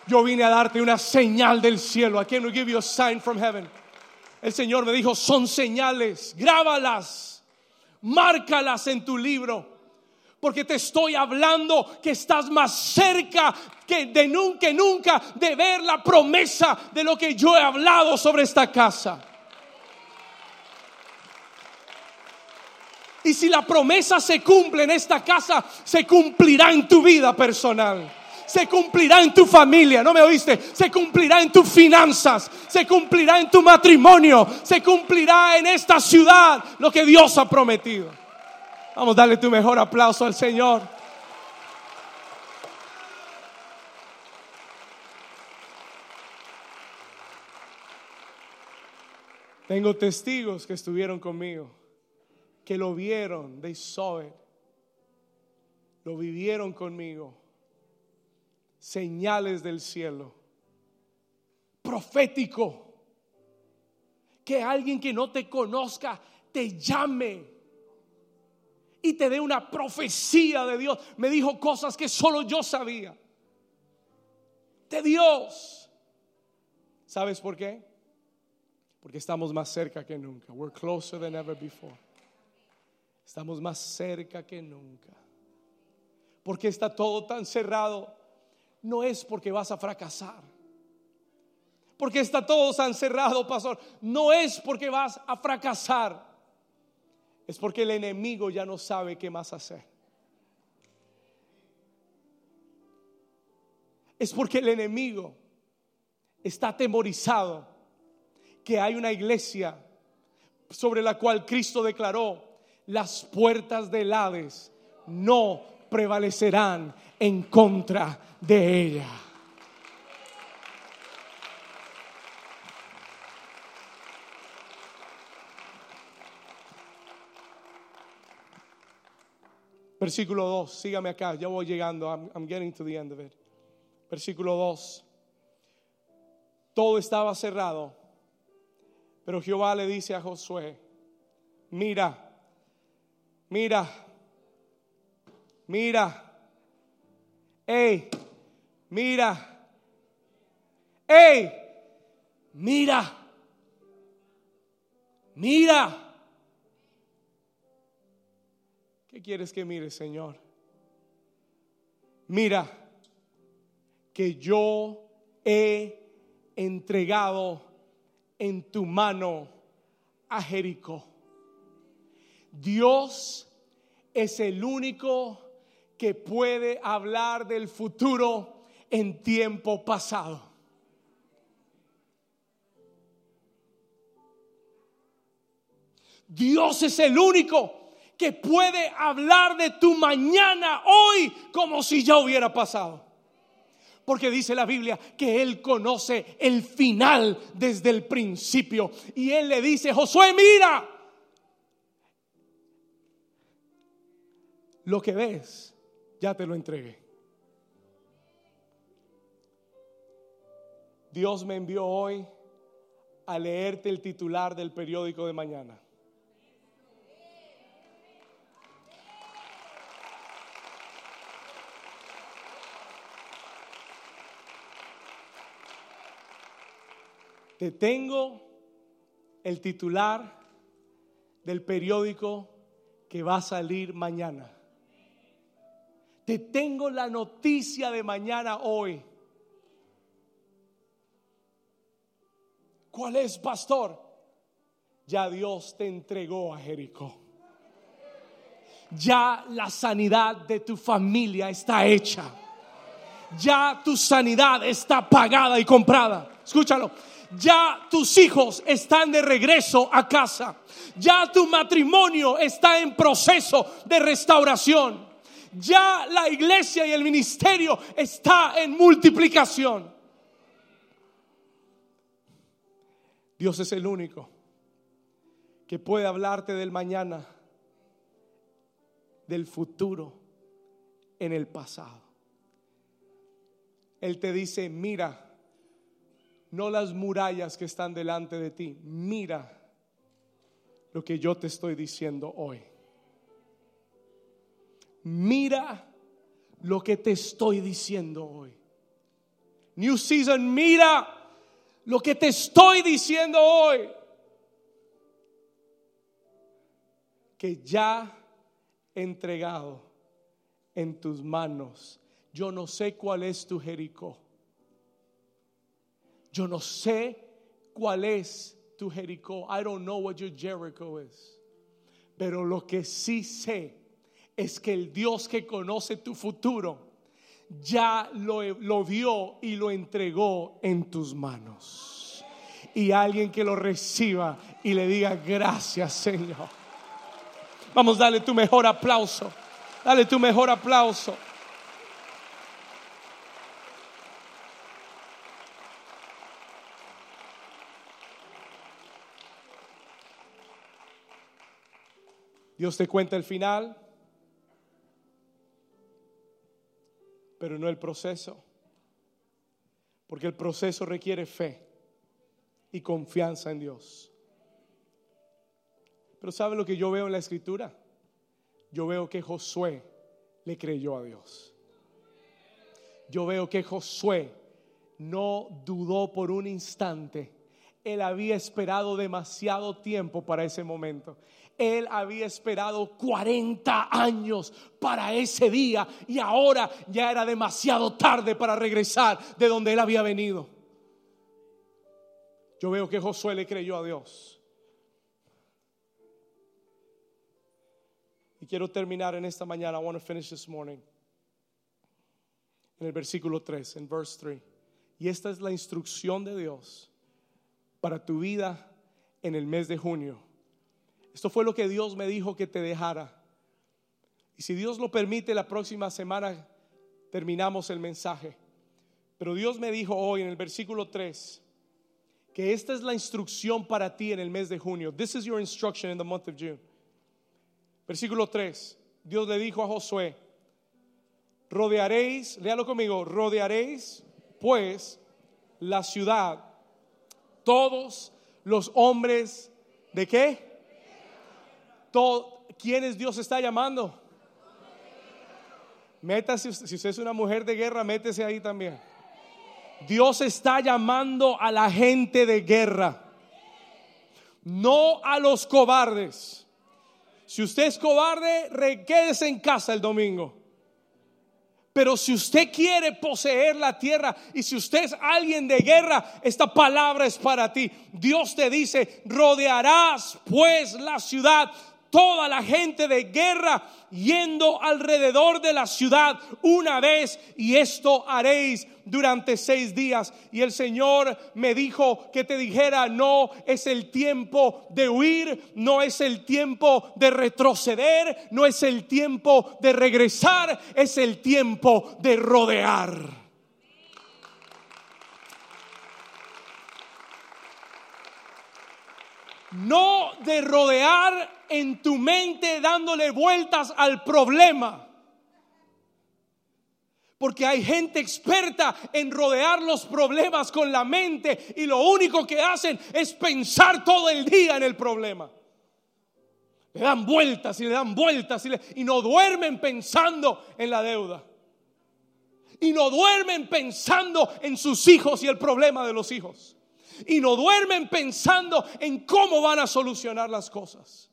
Yo vine a darte una señal del cielo. I came to give you a sign from heaven. El Señor me dijo, son señales, grábalas, márcalas en tu libro. Porque te estoy hablando que estás más cerca que de nunca, nunca de ver la promesa de lo que yo he hablado sobre esta casa. Y si la promesa se cumple en esta casa, se cumplirá en tu vida personal. Se cumplirá en tu familia, ¿no me oíste? Se cumplirá en tus finanzas, se cumplirá en tu matrimonio, se cumplirá en esta ciudad lo que Dios ha prometido. Vamos a darle tu mejor aplauso al Señor. Tengo testigos que estuvieron conmigo que lo vieron, they saw it, lo vivieron conmigo. Señales del cielo, profético. Que alguien que no te conozca te llame y te dé una profecía de Dios. Me dijo cosas que solo yo sabía. De Dios. ¿Sabes por qué? Porque estamos más cerca que nunca. We're closer than ever before. Estamos más cerca que nunca. Porque está todo tan cerrado. No es porque vas a fracasar. Porque está todo tan cerrado, pastor. No es porque vas a fracasar. Es porque el enemigo ya no sabe qué más hacer. Es porque el enemigo está atemorizado que hay una iglesia sobre la cual Cristo declaró las puertas del Hades no prevalecerán en contra de ella. Versículo 2, sígame acá, ya voy llegando, I'm, getting to the end of it. Versículo 2, todo estaba cerrado, pero Jehová le dice a Josué, mira, mira, mira, hey, mira, hey, mira, mira. ¿Qué quieres que mire, Señor? Mira que yo he entregado en tu mano a Jericó. Dios es el único que puede hablar del futuro en tiempo pasado. Dios es el único que puede hablar de tu mañana hoy como si ya hubiera pasado. Porque dice la Biblia que Él conoce el final desde el principio. Y Él le dice, Josué, mira, lo que ves, ya te lo entregué. Dios me envió hoy a leerte el titular del periódico de mañana. Te tengo el titular del periódico que va a salir mañana. Te tengo la noticia de mañana hoy. ¿Cuál es, pastor? Ya Dios te entregó a Jericó. Ya la sanidad de tu familia está hecha. Ya tu sanidad está pagada y comprada. Escúchalo ya tus hijos están de regreso a casa. Ya tu matrimonio está en proceso de restauración. Ya la iglesia y el ministerio está en multiplicación. Dios es el único que puede hablarte del mañana, del futuro, en el pasado. Él te dice, mira, no las murallas que están delante de ti. Mira lo que yo te estoy diciendo hoy. Mira lo que te estoy diciendo hoy. New Season, mira lo que te estoy diciendo hoy. Que ya he entregado en tus manos. Yo no sé cuál es tu Jericó. Yo no sé cuál es tu Jericó. I don't know what your Jericho is. Pero lo que sí sé es que el Dios que conoce tu futuro ya lo, lo vio y lo entregó en tus manos. Y alguien que lo reciba y le diga gracias Señor. Vamos, dale tu mejor aplauso. Dale tu mejor aplauso. Dios te cuenta el final, pero no el proceso. Porque el proceso requiere fe y confianza en Dios. Pero ¿sabe lo que yo veo en la escritura? Yo veo que Josué le creyó a Dios. Yo veo que Josué no dudó por un instante. Él había esperado demasiado tiempo para ese momento. Él había esperado 40 años para ese día y ahora ya era demasiado tarde para regresar de donde él había venido. Yo veo que Josué le creyó a Dios. Y quiero terminar en esta mañana. I want to finish this morning. En el versículo 3, en verse 3. Y esta es la instrucción de Dios para tu vida en el mes de junio esto fue lo que Dios me dijo que te dejara. Y si Dios lo permite, la próxima semana terminamos el mensaje. Pero Dios me dijo hoy en el versículo 3 que esta es la instrucción para ti en el mes de junio. This is your instruction in the month of June. Versículo 3. Dios le dijo a Josué, rodearéis, léalo conmigo, rodearéis pues la ciudad, todos los hombres de qué? ¿Quiénes Dios está llamando? Métase, si usted es una mujer de guerra, métese ahí también. Dios está llamando a la gente de guerra, no a los cobardes. Si usted es cobarde, quédese en casa el domingo. Pero si usted quiere poseer la tierra y si usted es alguien de guerra, esta palabra es para ti. Dios te dice, rodearás pues la ciudad toda la gente de guerra yendo alrededor de la ciudad una vez y esto haréis durante seis días. Y el Señor me dijo que te dijera, no es el tiempo de huir, no es el tiempo de retroceder, no es el tiempo de regresar, es el tiempo de rodear. No de rodear en tu mente dándole vueltas al problema. Porque hay gente experta en rodear los problemas con la mente y lo único que hacen es pensar todo el día en el problema. Le dan vueltas y le dan vueltas y, y no duermen pensando en la deuda. Y no duermen pensando en sus hijos y el problema de los hijos. Y no duermen pensando en cómo van a solucionar las cosas.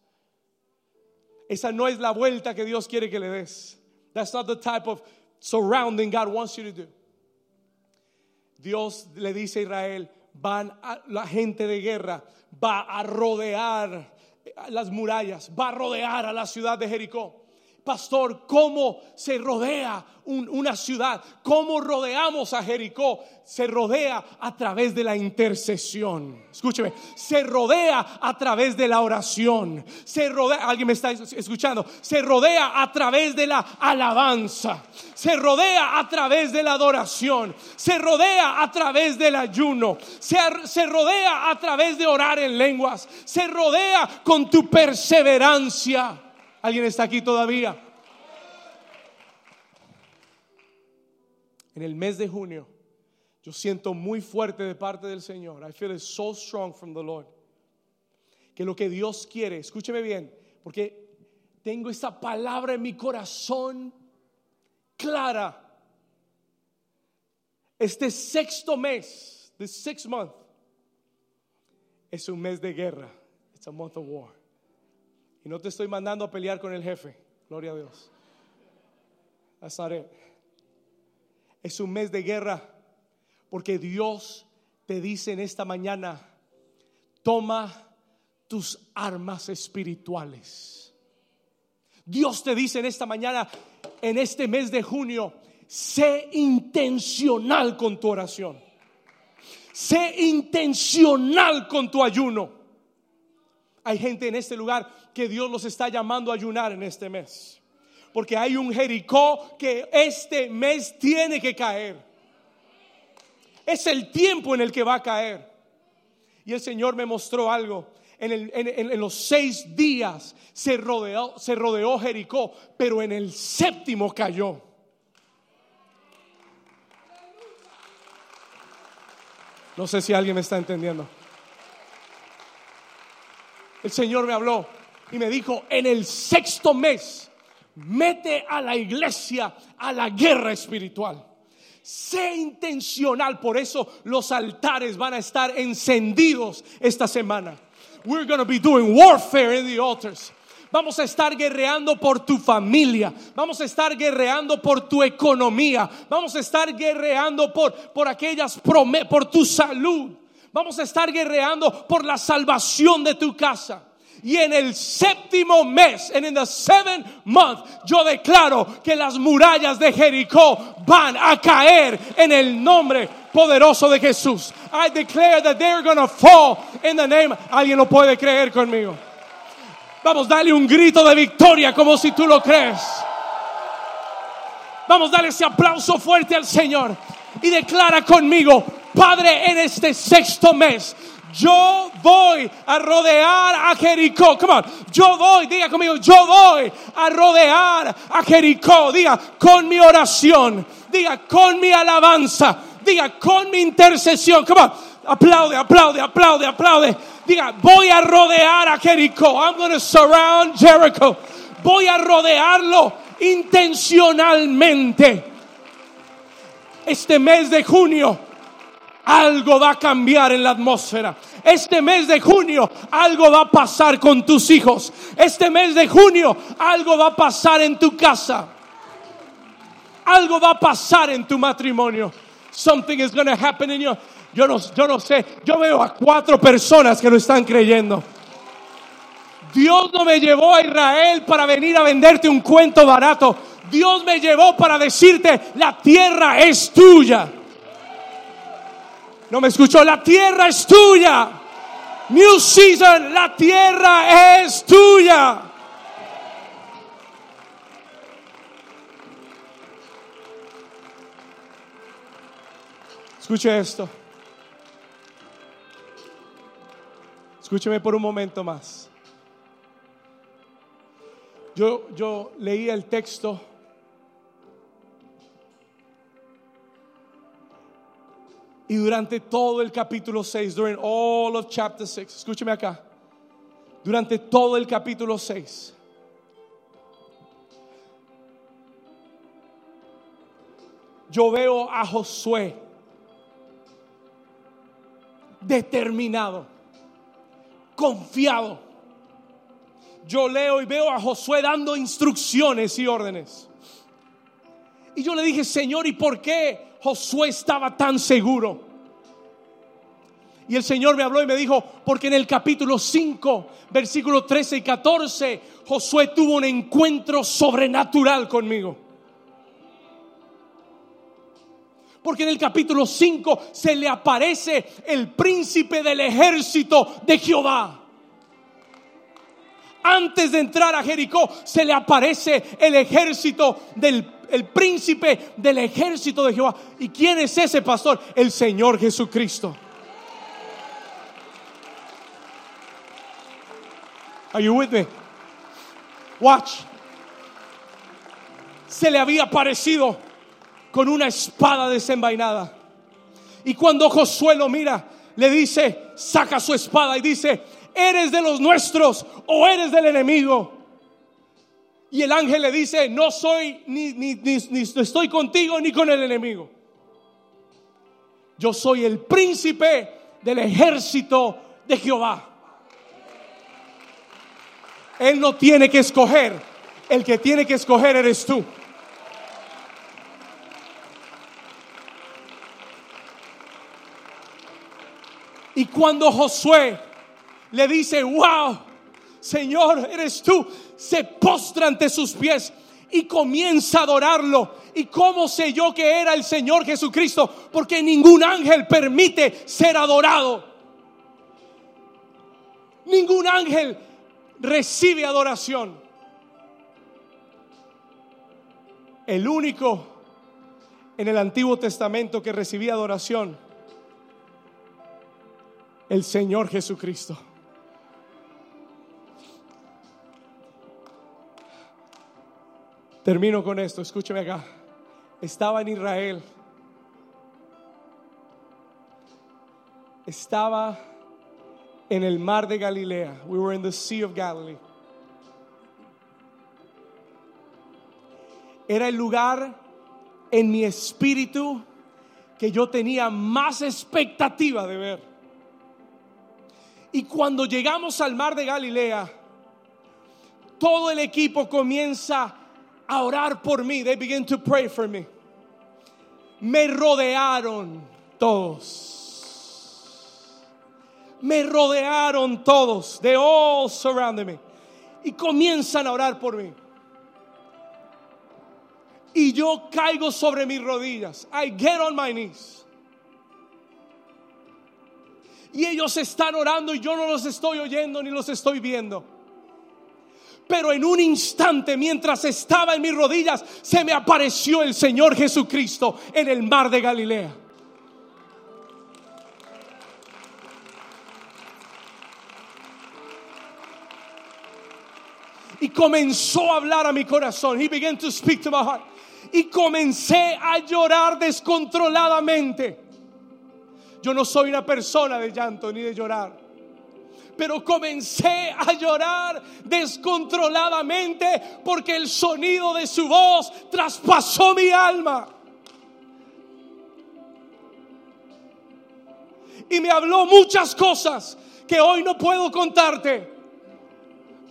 Esa no es la vuelta que Dios quiere que le des. That's not the type of surrounding God wants you to do. Dios le dice a Israel, van a, la gente de guerra va a rodear las murallas, va a rodear a la ciudad de Jericó pastor, cómo se rodea una ciudad, cómo rodeamos a Jericó. Se rodea a través de la intercesión. Escúcheme, se rodea a través de la oración. Se rodea, alguien me está escuchando, se rodea a través de la alabanza. Se rodea a través de la adoración. Se rodea a través del ayuno. Se, se rodea a través de orar en lenguas. Se rodea con tu perseverancia. ¿Alguien está aquí todavía? En el mes de junio, yo siento muy fuerte de parte del Señor. I feel it so strong from the Lord. Que lo que Dios quiere, escúcheme bien, porque tengo esta palabra en mi corazón clara. Este sexto mes, the sixth month, es un mes de guerra. It's a month of war. Y no te estoy mandando a pelear con el jefe. Gloria a Dios. Es un mes de guerra porque Dios te dice en esta mañana, toma tus armas espirituales. Dios te dice en esta mañana, en este mes de junio, sé intencional con tu oración. Sé intencional con tu ayuno. Hay gente en este lugar que Dios los está llamando a ayunar en este mes. Porque hay un Jericó que este mes tiene que caer. Es el tiempo en el que va a caer. Y el Señor me mostró algo. En, los seis días se rodeó, se rodeó Jericó, pero en el séptimo cayó. No sé si alguien me está entendiendo el Señor me habló y me dijo, en el sexto mes, mete a la iglesia a la guerra espiritual. Sé intencional, por eso los altares van a estar encendidos esta semana. We're going to be doing warfare in the altars. Vamos a estar guerreando por tu familia. Vamos a estar guerreando por tu economía. Vamos a estar guerreando por, por aquellas por tu salud. Vamos a estar guerreando por la salvación de tu casa. Y en el séptimo mes, en el seventh month, yo declaro que las murallas de Jericó van a caer en el nombre poderoso de Jesús. I declare that they're to fall in the name. Alguien lo puede creer conmigo. Vamos, dale un grito de victoria como si tú lo crees. Vamos, dale ese aplauso fuerte al Señor y declara conmigo, Padre, en este sexto mes, Yo voy a rodear a Jericó. Come on. Yo voy, diga conmigo, yo voy a rodear a Jericó. Diga, con mi oración. Diga, con mi alabanza. Diga, con mi intercesión. Come on. Aplaude, aplaude, aplaude, aplaude. Diga, voy a rodear a Jericó. I'm going to surround Jericho. Voy a rodearlo intencionalmente. Este mes de junio algo va a cambiar en la atmósfera. Este mes de junio algo va a pasar con tus hijos. Este mes de junio algo va a pasar en tu casa. Algo va a pasar en tu matrimonio. Something is going to happen in your yo no, yo no sé, yo veo a cuatro personas que lo están creyendo. Dios no me llevó a Israel para venir a venderte un cuento barato. Dios me llevó para decirte, la tierra es tuya. No me escuchó, la tierra es tuya. New season, la tierra es tuya. Escuche esto. Escúcheme por un momento más. Yo, yo leía el texto. Y durante todo el capítulo 6, during all of chapter 6, escúcheme acá. Durante todo el capítulo 6. Yo veo a Josué determinado confiado. Yo leo y veo a Josué dando instrucciones y órdenes. Y yo le dije, Señor, ¿y por qué Josué estaba tan seguro? Y el Señor me habló y me dijo, porque en el capítulo 5, versículos 13 y 14, Josué tuvo un encuentro sobrenatural conmigo. Porque en el capítulo 5 se le aparece el príncipe del ejército de Jehová. Antes de entrar a Jericó se le aparece el ejército del el príncipe del ejército de Jehová. ¿Y quién es ese pastor? El Señor Jesucristo. Are you with me? Watch. Se le había aparecido con una espada desenvainada. Y cuando Josué lo mira, le dice, saca su espada y dice, ¿eres de los nuestros o eres del enemigo? Y el ángel le dice, no soy ni, ni, ni, estoy contigo ni con el enemigo. Yo soy el príncipe del ejército de Jehová. Él no tiene que escoger, el que tiene que escoger eres tú. Y cuando Josué le dice, wow, Señor, eres tú, se postra ante sus pies y comienza a adorarlo. ¿Y cómo sé yo que era el Señor Jesucristo? Porque ningún ángel permite ser adorado. Ningún ángel recibe adoración. El único en el Antiguo Testamento que recibía adoración el Señor Jesucristo. Termino con esto, escúcheme acá. Estaba en Israel. Estaba en el mar de Galilea. We were in the Sea of Galilee. Era el lugar en mi espíritu que yo tenía más expectativa de ver. Y cuando llegamos al mar de Galilea, todo el equipo comienza a orar por mí. They begin to pray for me. Me rodearon todos. Me rodearon todos. They all surrounded me. Y comienzan a orar por mí. Y yo caigo sobre mis rodillas. I get on my knees y ellos están orando y yo no los estoy oyendo ni los estoy viendo. Pero en un instante, mientras estaba en mis rodillas, se me apareció el Señor Jesucristo en el mar de Galilea. Y comenzó a hablar a mi corazón. He began to speak to my heart. Y comencé a llorar descontroladamente. Yo no soy una persona de llanto ni de llorar. Pero comencé a llorar descontroladamente porque el sonido de su voz traspasó mi alma. Y me habló muchas cosas que hoy no puedo contarte.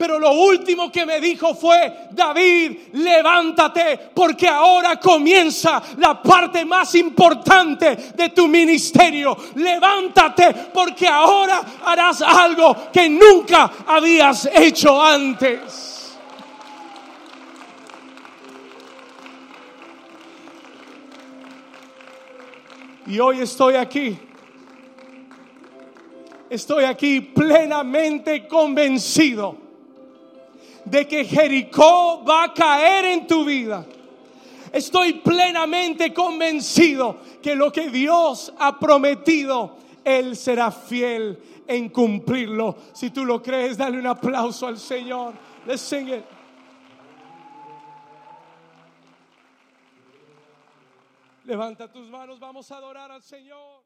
Pero lo último que me dijo fue, David, levántate porque ahora comienza la parte más importante de tu ministerio. Levántate porque ahora harás algo que nunca habías hecho antes. Y hoy estoy aquí. Estoy aquí plenamente convencido de que Jericó va a caer en tu vida. Estoy plenamente convencido que lo que Dios ha prometido, Él será fiel en cumplirlo. Si tú lo crees, dale un aplauso al Señor. Let's sing it. Levanta tus manos, vamos a adorar al Señor.